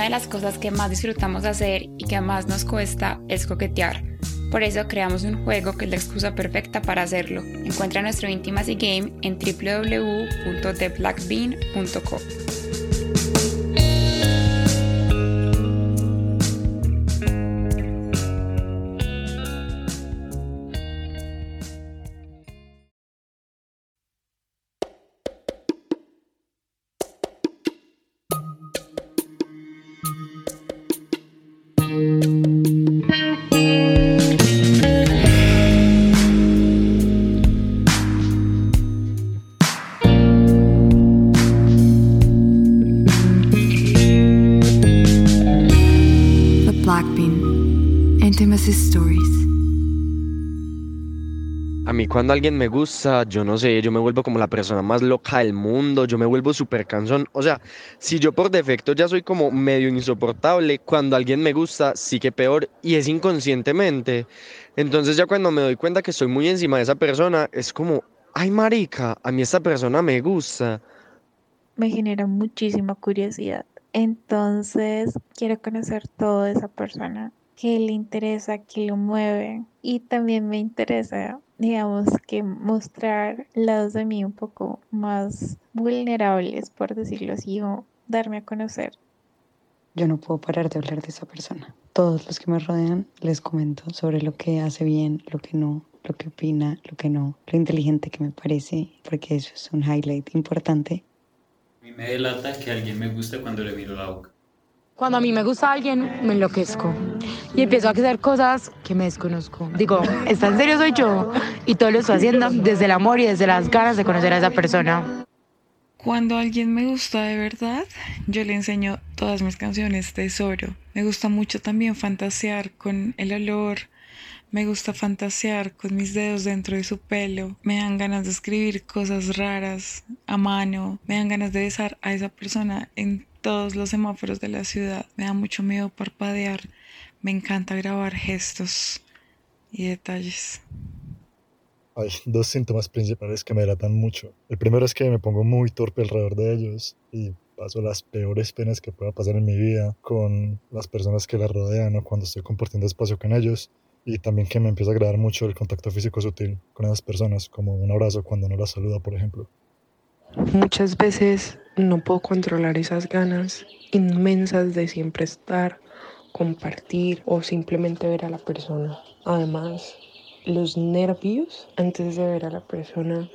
Una de las cosas que más disfrutamos hacer y que más nos cuesta es coquetear. Por eso creamos un juego que es la excusa perfecta para hacerlo. Encuentra nuestro Intimacy Game en www.theblackbean.com. cuando alguien me gusta, yo no sé, yo me vuelvo como la persona más loca del mundo, yo me vuelvo súper cansón. O sea, si yo por defecto ya soy como medio insoportable, cuando alguien me gusta, sí que peor y es inconscientemente. Entonces ya cuando me doy cuenta que estoy muy encima de esa persona, es como, ay marica, a mí esta persona me gusta. Me genera muchísima curiosidad. Entonces quiero conocer todo esa persona, qué le interesa, qué lo mueve. Y también me interesa digamos que mostrar lados de mí un poco más vulnerables, por decirlo así, o darme a conocer. Yo no puedo parar de hablar de esa persona. Todos los que me rodean les comento sobre lo que hace bien, lo que no, lo que opina, lo que no, lo inteligente que me parece, porque eso es un highlight importante. A mí me delata que alguien me gusta cuando le miro la boca. Cuando a mí me gusta alguien, me enloquezco y empiezo a hacer cosas que me desconozco. Digo, ¿está en serio soy yo? Y todo lo estoy haciendo desde el amor y desde las ganas de conocer a esa persona. Cuando alguien me gusta de verdad, yo le enseño todas mis canciones tesoro. Me gusta mucho también fantasear con el olor. Me gusta fantasear con mis dedos dentro de su pelo. Me dan ganas de escribir cosas raras a mano. Me dan ganas de besar a esa persona en todos los semáforos de la ciudad. Me da mucho miedo parpadear. Me encanta grabar gestos y detalles. Hay dos síntomas principales que me delatan mucho. El primero es que me pongo muy torpe alrededor de ellos y paso las peores penas que pueda pasar en mi vida con las personas que la rodean o cuando estoy compartiendo espacio con ellos. Y también que me empieza a agradar mucho el contacto físico sutil con esas personas, como un abrazo cuando no las saluda, por ejemplo. Muchas veces no puedo controlar esas ganas inmensas de siempre estar, compartir o simplemente ver a la persona. Además, los nervios antes de ver a la persona.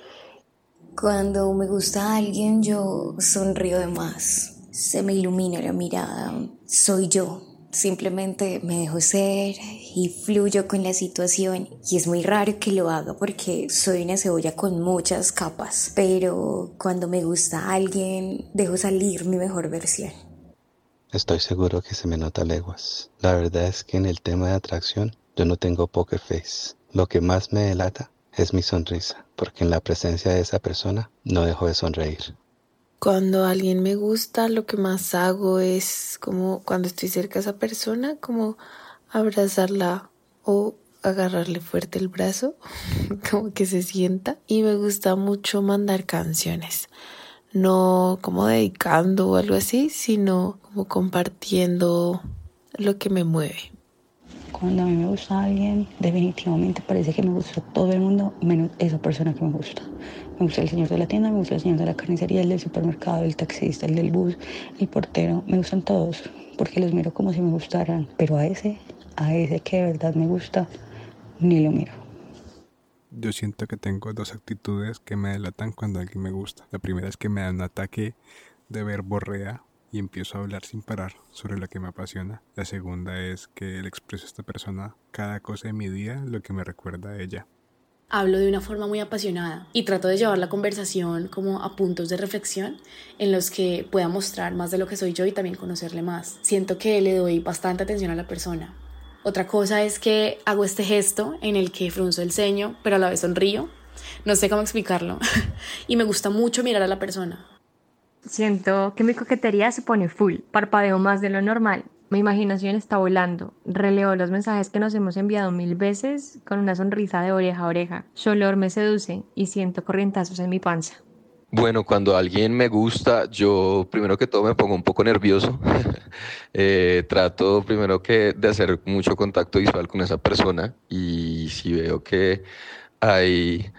Cuando me gusta alguien yo sonrío de más, se me ilumina la mirada, soy yo, Simplemente me dejo ser y fluyo con la situación y es muy raro que lo haga porque soy una cebolla con muchas capas, pero cuando me gusta alguien dejo salir mi mejor versión. Estoy seguro que se me nota leguas. La verdad es que en el tema de atracción yo no tengo poker face. Lo que más me delata es mi sonrisa, porque en la presencia de esa persona no dejo de sonreír. Cuando alguien me gusta, lo que más hago es como cuando estoy cerca de esa persona, como abrazarla o agarrarle fuerte el brazo, como que se sienta. Y me gusta mucho mandar canciones, no como dedicando o algo así, sino como compartiendo lo que me mueve. Cuando a mí me gusta alguien, definitivamente parece que me gusta todo el mundo, menos esa persona que me gusta. Me gusta el señor de la tienda, me gusta el señor de la carnicería, el del supermercado, el taxista, el del bus, el portero. Me gustan todos, porque los miro como si me gustaran. Pero a ese, a ese que de verdad me gusta, ni lo miro. Yo siento que tengo dos actitudes que me delatan cuando alguien me gusta. La primera es que me da un ataque de verborrea y empiezo a hablar sin parar sobre lo que me apasiona. La segunda es que le expreso a esta persona cada cosa de mi día lo que me recuerda a ella hablo de una forma muy apasionada y trato de llevar la conversación como a puntos de reflexión en los que pueda mostrar más de lo que soy yo y también conocerle más. Siento que le doy bastante atención a la persona. Otra cosa es que hago este gesto en el que frunzo el ceño, pero a la vez sonrío. No sé cómo explicarlo. y me gusta mucho mirar a la persona. Siento que mi coquetería se pone full, parpadeo más de lo normal mi imaginación está volando. Releo los mensajes que nos hemos enviado mil veces con una sonrisa de oreja a oreja. Su olor me seduce y siento corrientazos en mi panza. Bueno, cuando alguien me gusta, yo primero que todo me pongo un poco nervioso. Eh, trato primero que de hacer mucho contacto visual con esa persona y si veo que hay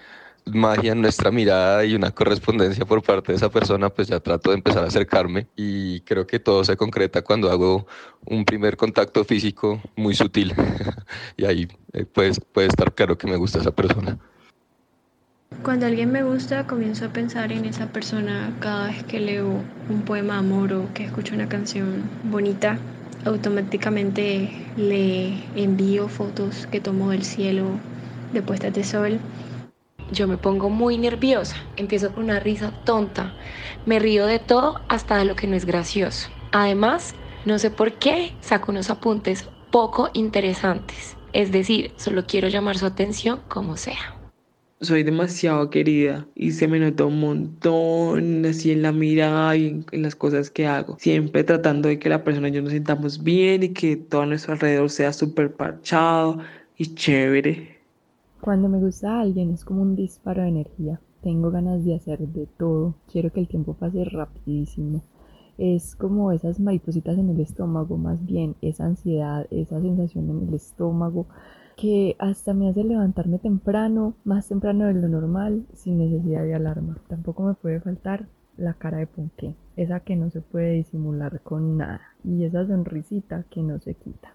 magia en nuestra mirada y una correspondencia por parte de esa persona, pues ya trato de empezar a acercarme y creo que todo se concreta cuando hago un primer contacto físico muy sutil y ahí pues, puede estar claro que me gusta esa persona. Cuando alguien me gusta, comienzo a pensar en esa persona cada vez que leo un poema amor o que escucho una canción bonita. Automáticamente le envío fotos que tomo del cielo de puestas de sol yo me pongo muy nerviosa, empiezo con una risa tonta, me río de todo hasta de lo que no es gracioso. Además, no sé por qué saco unos apuntes poco interesantes, es decir, solo quiero llamar su atención como sea. Soy demasiado querida y se me nota un montón así en la mirada y en, las cosas que hago. Siempre tratando de que la persona y yo nos sintamos bien y que todo a nuestro alrededor sea súper parchado y chévere. Cuando me gusta a alguien es como un disparo de energía. Tengo ganas de hacer de todo. Quiero que el tiempo pase rapidísimo. Es como esas maripositas en el estómago, más bien esa ansiedad, esa sensación en el estómago que hasta me hace levantarme temprano, más temprano de lo normal, sin necesidad de alarma. Tampoco me puede faltar la cara de ponqué, esa que no se puede disimular con nada, y esa sonrisita que no se quita.